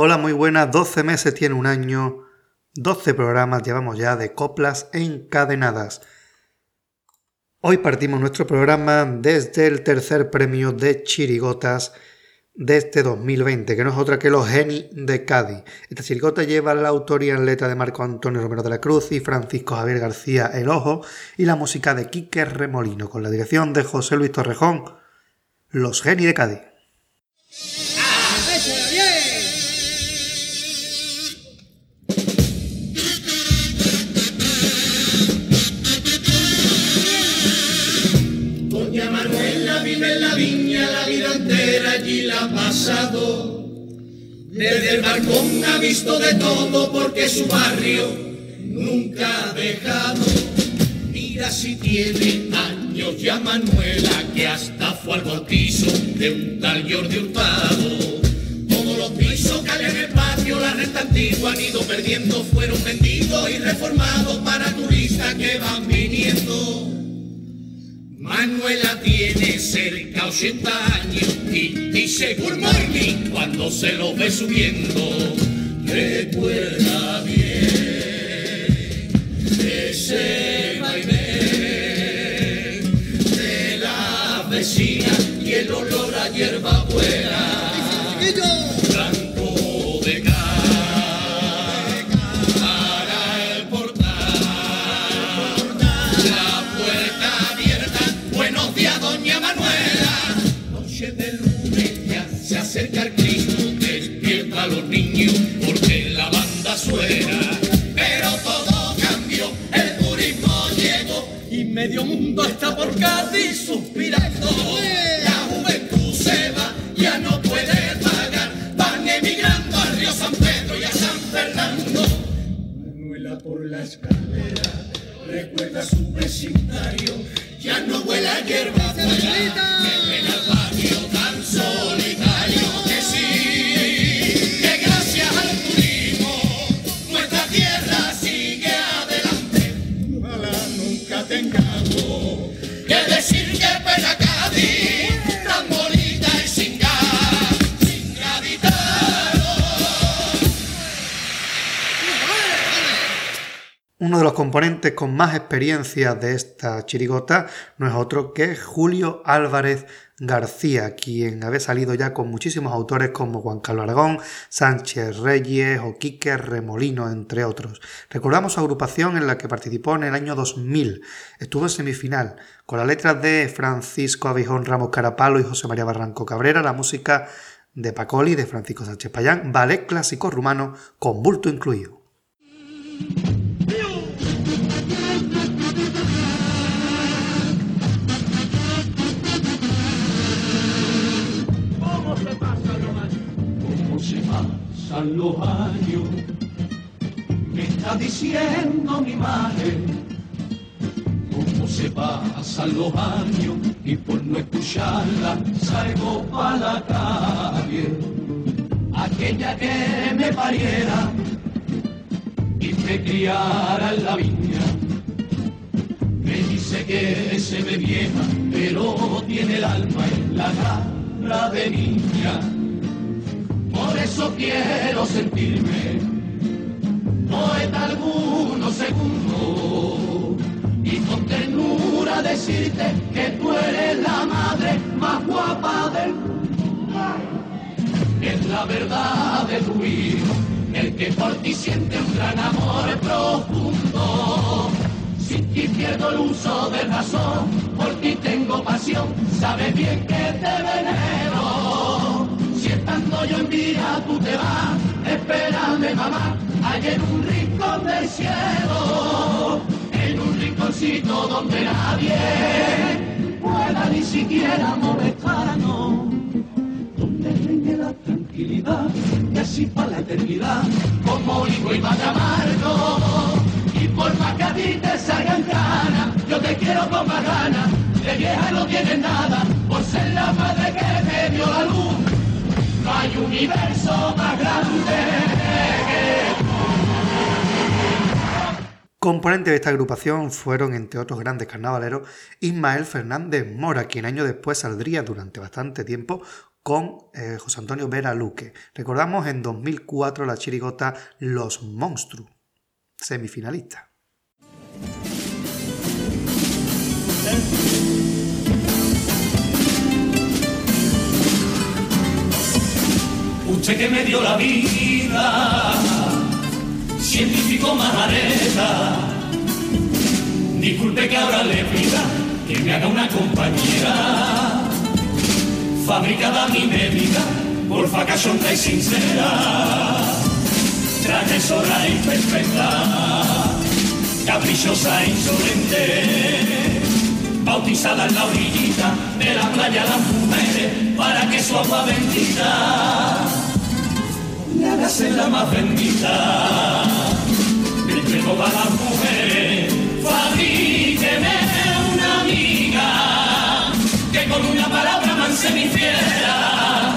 Hola, muy buenas. 12 meses tiene un año. 12 programas llevamos ya de coplas encadenadas. Hoy partimos nuestro programa desde el tercer premio de Chirigotas de este 2020, que no es otra que los Geni de Cádiz. Esta chirigota lleva la autoría en letra de Marco Antonio Romero de la Cruz y Francisco Javier García El Ojo y la música de Quique Remolino con la dirección de José Luis Torrejón. Los Geni de Cádiz. Ha pasado. Desde el balcón ha visto de todo porque su barrio nunca ha dejado. Mira si tiene años ya Manuela que hasta fue al bautizo de un tal Jordi Hurtado. Todos los pisos que hay en el patio, la renta antigua han ido perdiendo, fueron vendidos y reformados para turistas que van viniendo. Manuela tiene cerca 80 años y dice good morning cuando se lo ve subiendo. Recuerda bien ese baile de la vecina y el olor a hierba buena. A niños, porque la banda suena. Pero todo cambió, el turismo llegó y medio mundo está por Cádiz suspirando. La juventud se va, ya no puede pagar, van emigrando al río San Pedro y a San Fernando. Manuela por la escalera recuerda su vecindario, ya no vuela hierba Uno de los componentes con más experiencia de esta chirigota no es otro que Julio Álvarez García, quien había salido ya con muchísimos autores como Juan Carlos Aragón, Sánchez Reyes o Quique Remolino, entre otros. Recordamos su agrupación en la que participó en el año 2000. Estuvo en semifinal, con las letras de Francisco Abijón Ramos Carapalo y José María Barranco Cabrera, la música de Pacoli, de Francisco Sánchez Payán, ballet clásico rumano con bulto incluido. Los años, me está diciendo mi madre, cómo se pasan los años y por no escucharla salgo para la calle. Aquella que me pariera y me criara en la viña, me dice que se ve vieja, pero tiene el alma en la garra de niña eso quiero sentirme poeta algunos segundos y con ternura decirte que tú eres la madre más guapa del mundo. Es la verdad de tu hijo, el que por ti siente un gran amor profundo. Sin ti pierdo el uso de razón, por ti tengo pasión, sabes bien que te venero estando yo en vida tú te vas, espérame mamá, allá en un rincón del cielo, en un rinconcito donde nadie pueda ni siquiera molestarnos, donde reine la tranquilidad y así para la eternidad, como hijo y padre amargo, y por más que a ti te salgan ganas, yo te quiero con más ganas, de vieja no tienes nada, por ser la madre que me dio la luz hay universo más grande Componentes de esta agrupación fueron, entre otros grandes carnavaleros, Ismael Fernández Mora, quien años después saldría durante bastante tiempo con eh, José Antonio Vera Luque. Recordamos en 2004 la chirigota Los Monstruos, semifinalista. Usted que me dio la vida, científico majareta, disculpe que ahora le pida que me haga una compañera, fabricada mi medida, por cachonda y sincera, transgresora y perfecta, caprichosa e insolente, bautizada en la orillita de la playa las mujeres, para que su agua bendita ser la más bendita entre todas las mujeres. Fabríqueme una amiga que con una palabra manse mi fiera,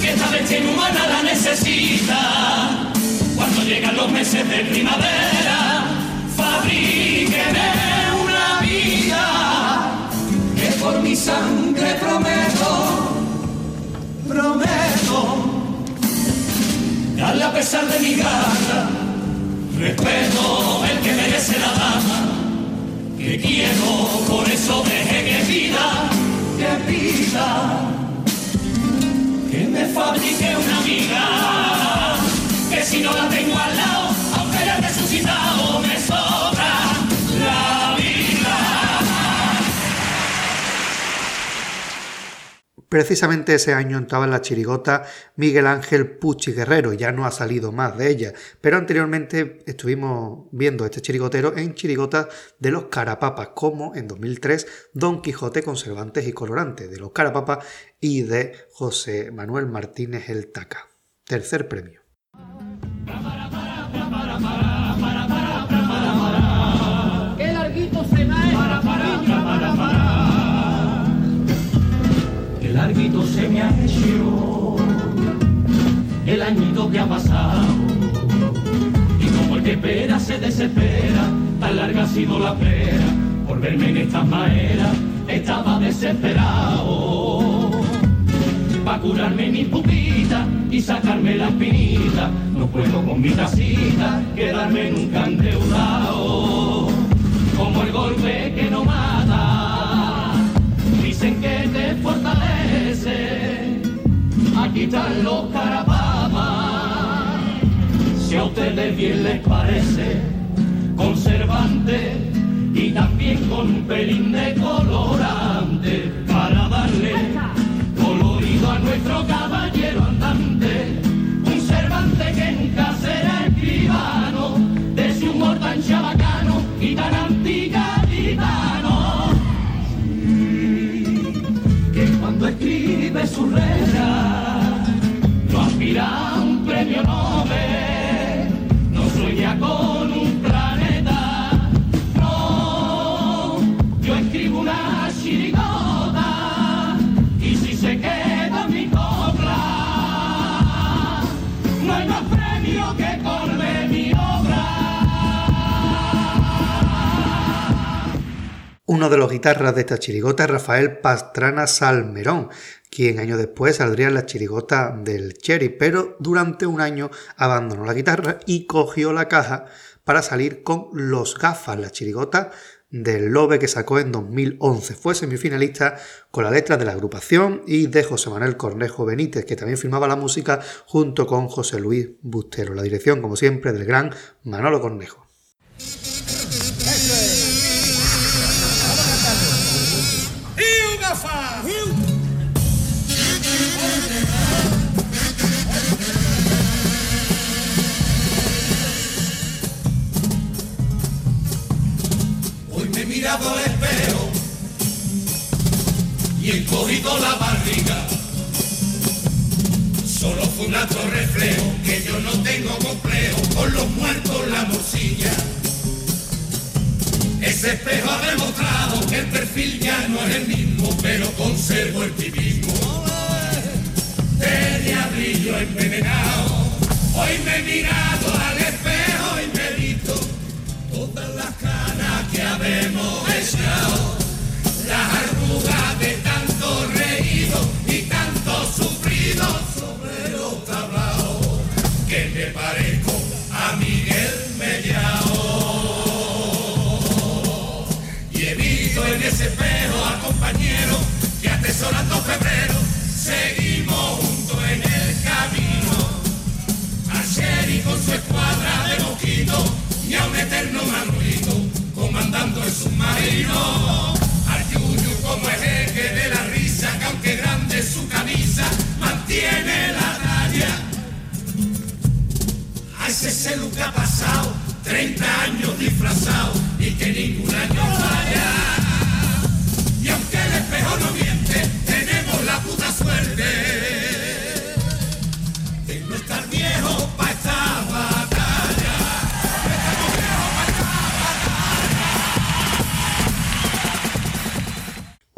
que esta bestia humana la necesita. Cuando llegan los meses de primavera, pesar de mi gana respeto el que merece la dama que quiero por eso deje que pida que pida que me fabrique una amiga que si no la tengo al Precisamente ese año entraba en la chirigota Miguel Ángel Pucci Guerrero, ya no ha salido más de ella, pero anteriormente estuvimos viendo este chirigotero en chirigotas de los Carapapas, como en 2003 Don Quijote con Cervantes y Colorante, de los Carapapas y de José Manuel Martínez el Taca. Tercer premio. Pasado. Y como el que espera se desespera, tan larga ha sido la espera. Por verme en esta manera, estaba desesperado. Pa' curarme mi pupita y sacarme la espinita. No puedo con mi casita quedarme nunca endeudado. Como el golpe que no mata dicen que te fortalece. Aquí están los carapapas, si a ustedes bien les parece, conservante y también con un pelín de colorante para darle colorido a nuestro caballero andante. Un Cervante que nunca será escribano, de su humor tan chabacano y tan antigaditano que cuando escribe su regla Uno de los guitarras de esta chirigota es Rafael Pastrana Salmerón, quien años después saldría en la chirigota del Cherry, pero durante un año abandonó la guitarra y cogió la caja para salir con Los Gafas, la chirigota del Lobe que sacó en 2011. Fue semifinalista con la letra de la agrupación y de José Manuel Cornejo Benítez, que también firmaba la música junto con José Luis Bustero. La dirección, como siempre, del gran Manolo Cornejo. Hoy me he mirado al espejo y he cogido la barriga. Solo fue un acto reflejo que yo no tengo complejo con los muertos la morcilla. Ese espejo ha demostrado que el perfil ya no es el mismo, pero conservo el tipismo. Tenía brillo envenenado. Hoy me he mirado su camisa mantiene la talla. A ese celu que ha pasado 30 años disfrazado y que ningún año falla.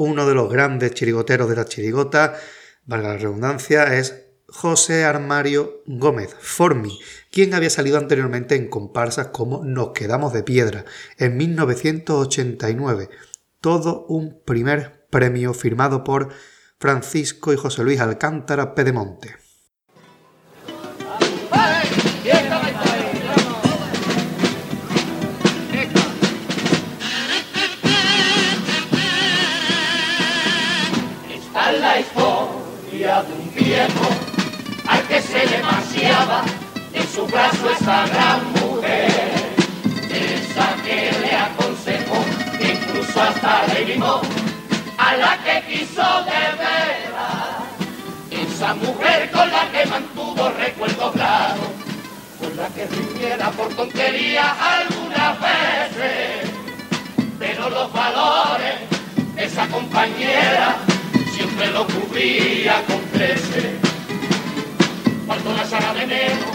Uno de los grandes chirigoteros de la chirigota, valga la redundancia, es José Armario Gómez, Formi, quien había salido anteriormente en comparsas como Nos quedamos de piedra en 1989. Todo un primer premio firmado por Francisco y José Luis Alcántara Pedemonte. Al que se le vaciaba en su brazo esa gran mujer. Esa que le aconsejó, que incluso hasta le limó a la que quiso de veras. Esa mujer con la que mantuvo recuerdo claro, con la que riñera por tonterías algunas veces pero los valores de esa compañera siempre lo cubría con Cuando la llaga de enero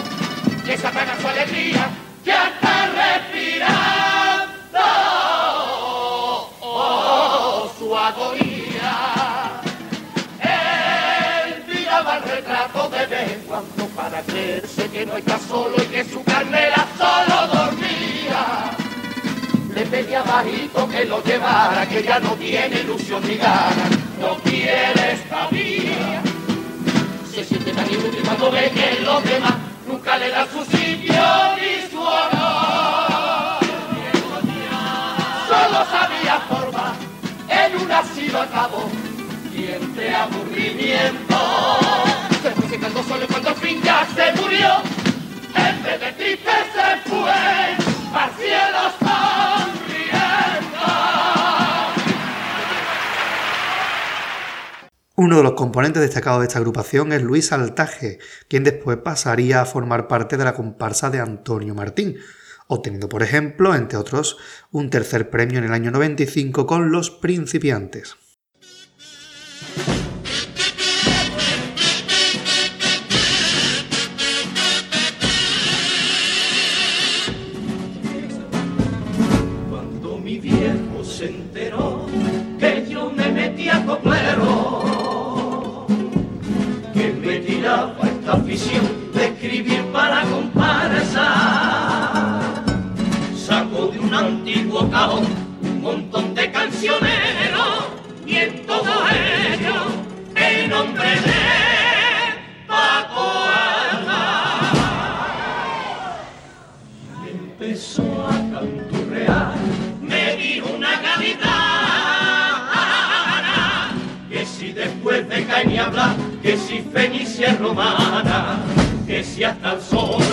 desapana su alegría, que hasta respirando. Oh, su agonía. Él miraba el retrato de vez en cuando para creerse que no está solo y que su carnera solo dormía. Le pedía bajito que lo llevara, que ya no tiene ilusión ni ganas, no quiere nunca le dan su sitio ni su honor. Solo sabía formar en un asilo acabó y entre aburrimiento se fue secando solo cuando al fin ya se murió. En vez de triste se fue Uno de los componentes destacados de esta agrupación es Luis Altaje, quien después pasaría a formar parte de la comparsa de Antonio Martín, obteniendo, por ejemplo, entre otros, un tercer premio en el año 95 con Los Principiantes. Y en todo ello el nombre de Paco Alba empezó a canturrear, me dijo una gaditana, que si después de caña hablar, que si Fenicia romana, que si hasta el sol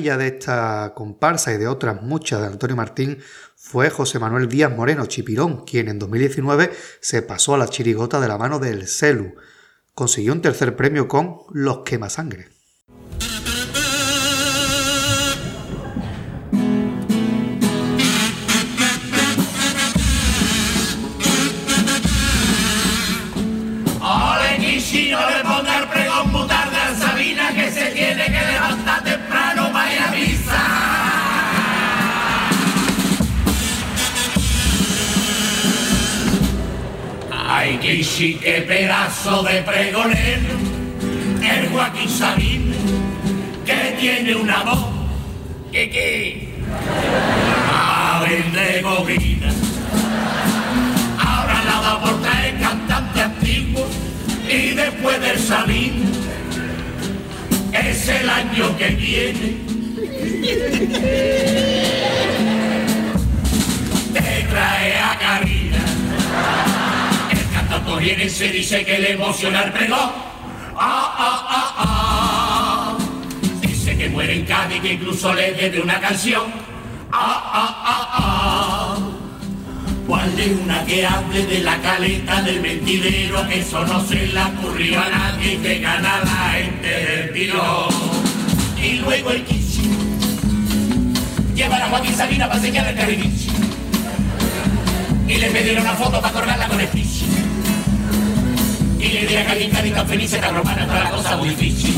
de esta comparsa y de otras muchas de Antonio Martín fue José Manuel Díaz Moreno, Chipirón, quien en 2019 se pasó a la chirigota de la mano del Celu. Consiguió un tercer premio con Los Quemasangre. Sí que pedazo de pregonero, el Joaquín Sabín, que tiene una voz que que a de gobina. Ahora la da por traer cantante antiguo y después del Sabín es el año que viene. Te trae a Karina viene se dice que el pregón. Ah, ah, ah, ah. Dice que muere en Cádiz, que incluso le debe una canción. Ah, ah, ah, ah. ¿Cuál es una que hable de la caleta del mentidero? Que eso no se le ocurrió a nadie que gana la gente. Y luego el Kichi lleva a Joaquín Sabina para señalar el carrilichi. Y le pidieron una foto para colgarla con el pichi y le dirá que alguien tan feliz esta romana toda la cosa muy difícil.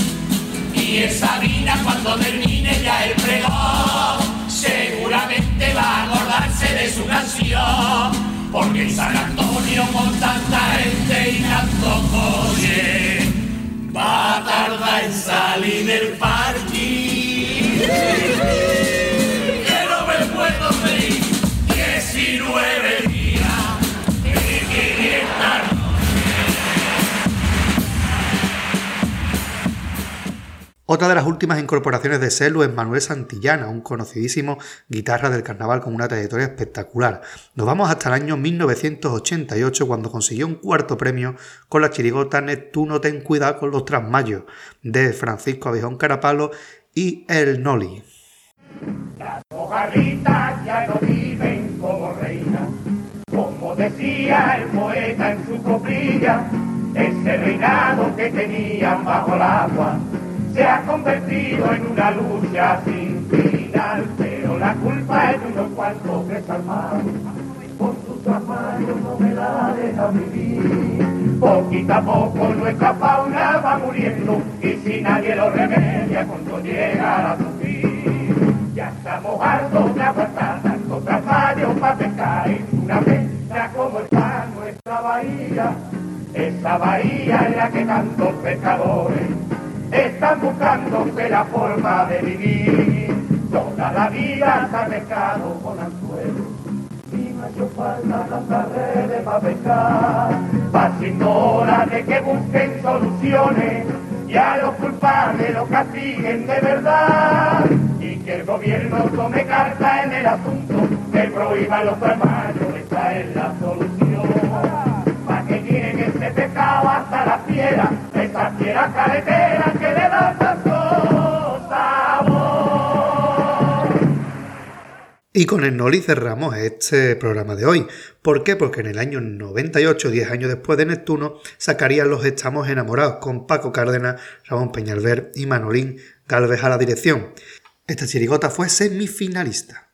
Y esa vida cuando termine ya el pregón, seguramente va a acordarse de su canción. Porque en San Antonio con tanta gente y tanto coche, va a tardar en salir del parque. Otra de las últimas incorporaciones de Celu es Manuel Santillana, un conocidísimo guitarra del carnaval con una trayectoria espectacular. Nos vamos hasta el año 1988 cuando consiguió un cuarto premio con la chirigota Neptuno Ten Cuidado con los Trasmayos de Francisco Abijón Carapalo y El Noli. Las mojarritas ya no viven como reinas, como decía el poeta en su coplilla, ese reinado que tenían bajo el agua se ha convertido en una lucha sin final, pero la culpa es de unos cuantos desarmados. Por sus armarios no me la deja vivir. Poquito a poco nuestra fauna va muriendo y si nadie lo remedia cuando llega a sufrir. Ya estamos hartos de aguantar tantos trapallos para pescar en una mesa como está nuestra bahía. Esa bahía en la que tantos pescadores están buscando la forma de vivir. Toda la vida se ha pescado con anzuelos y no ha hecho falta tantas redes para pescar. Va siendo hora de que busquen soluciones y a los culpables los castiguen de verdad. Y que el gobierno tome carta en el asunto, que prohíba los hermanos, esta es la solución que ese pecado hasta la piedra, esa piedra caletera que le da tanto sabor. Y con el Noli cerramos este programa de hoy. ¿Por qué? Porque en el año 98, 10 años después de Neptuno, sacarían Los Estamos Enamorados con Paco Cárdenas, Ramón Peñalver y Manolín Galvez a la dirección. Esta chirigota fue semifinalista.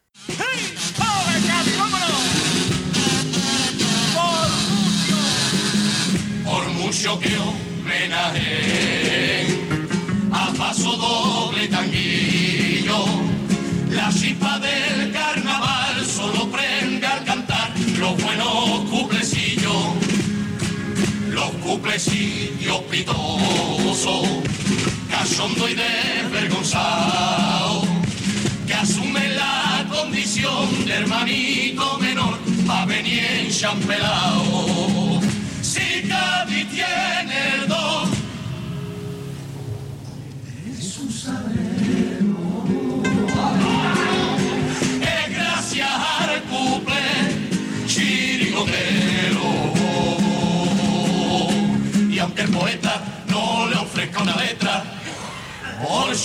Los buenos cuplecillos, los cuplecillos pitosos, cachondo y desvergonzado, que asume la condición de hermanito menor, va venir enchampelado Cádiz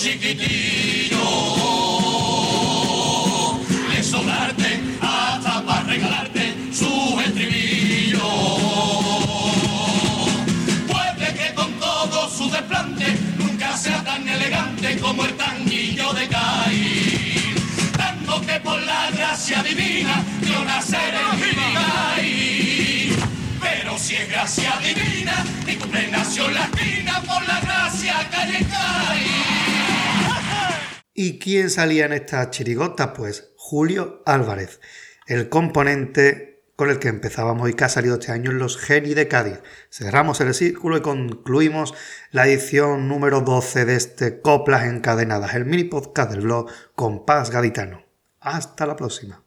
chiquitillo, de sobrarte hasta para regalarte su estribillo. Puede que con todo su desplante nunca sea tan elegante como el tanguillo de Caín, dándote por la gracia divina yo naceré en Pero si es gracia divina, mi cumple nació latina por la gracia calle ¿Y quién salía en esta chirigota? Pues Julio Álvarez, el componente con el que empezábamos y que ha salido este año en los Geni de Cádiz. Cerramos el círculo y concluimos la edición número 12 de este Coplas Encadenadas, el mini podcast del blog Compás Gaditano. Hasta la próxima.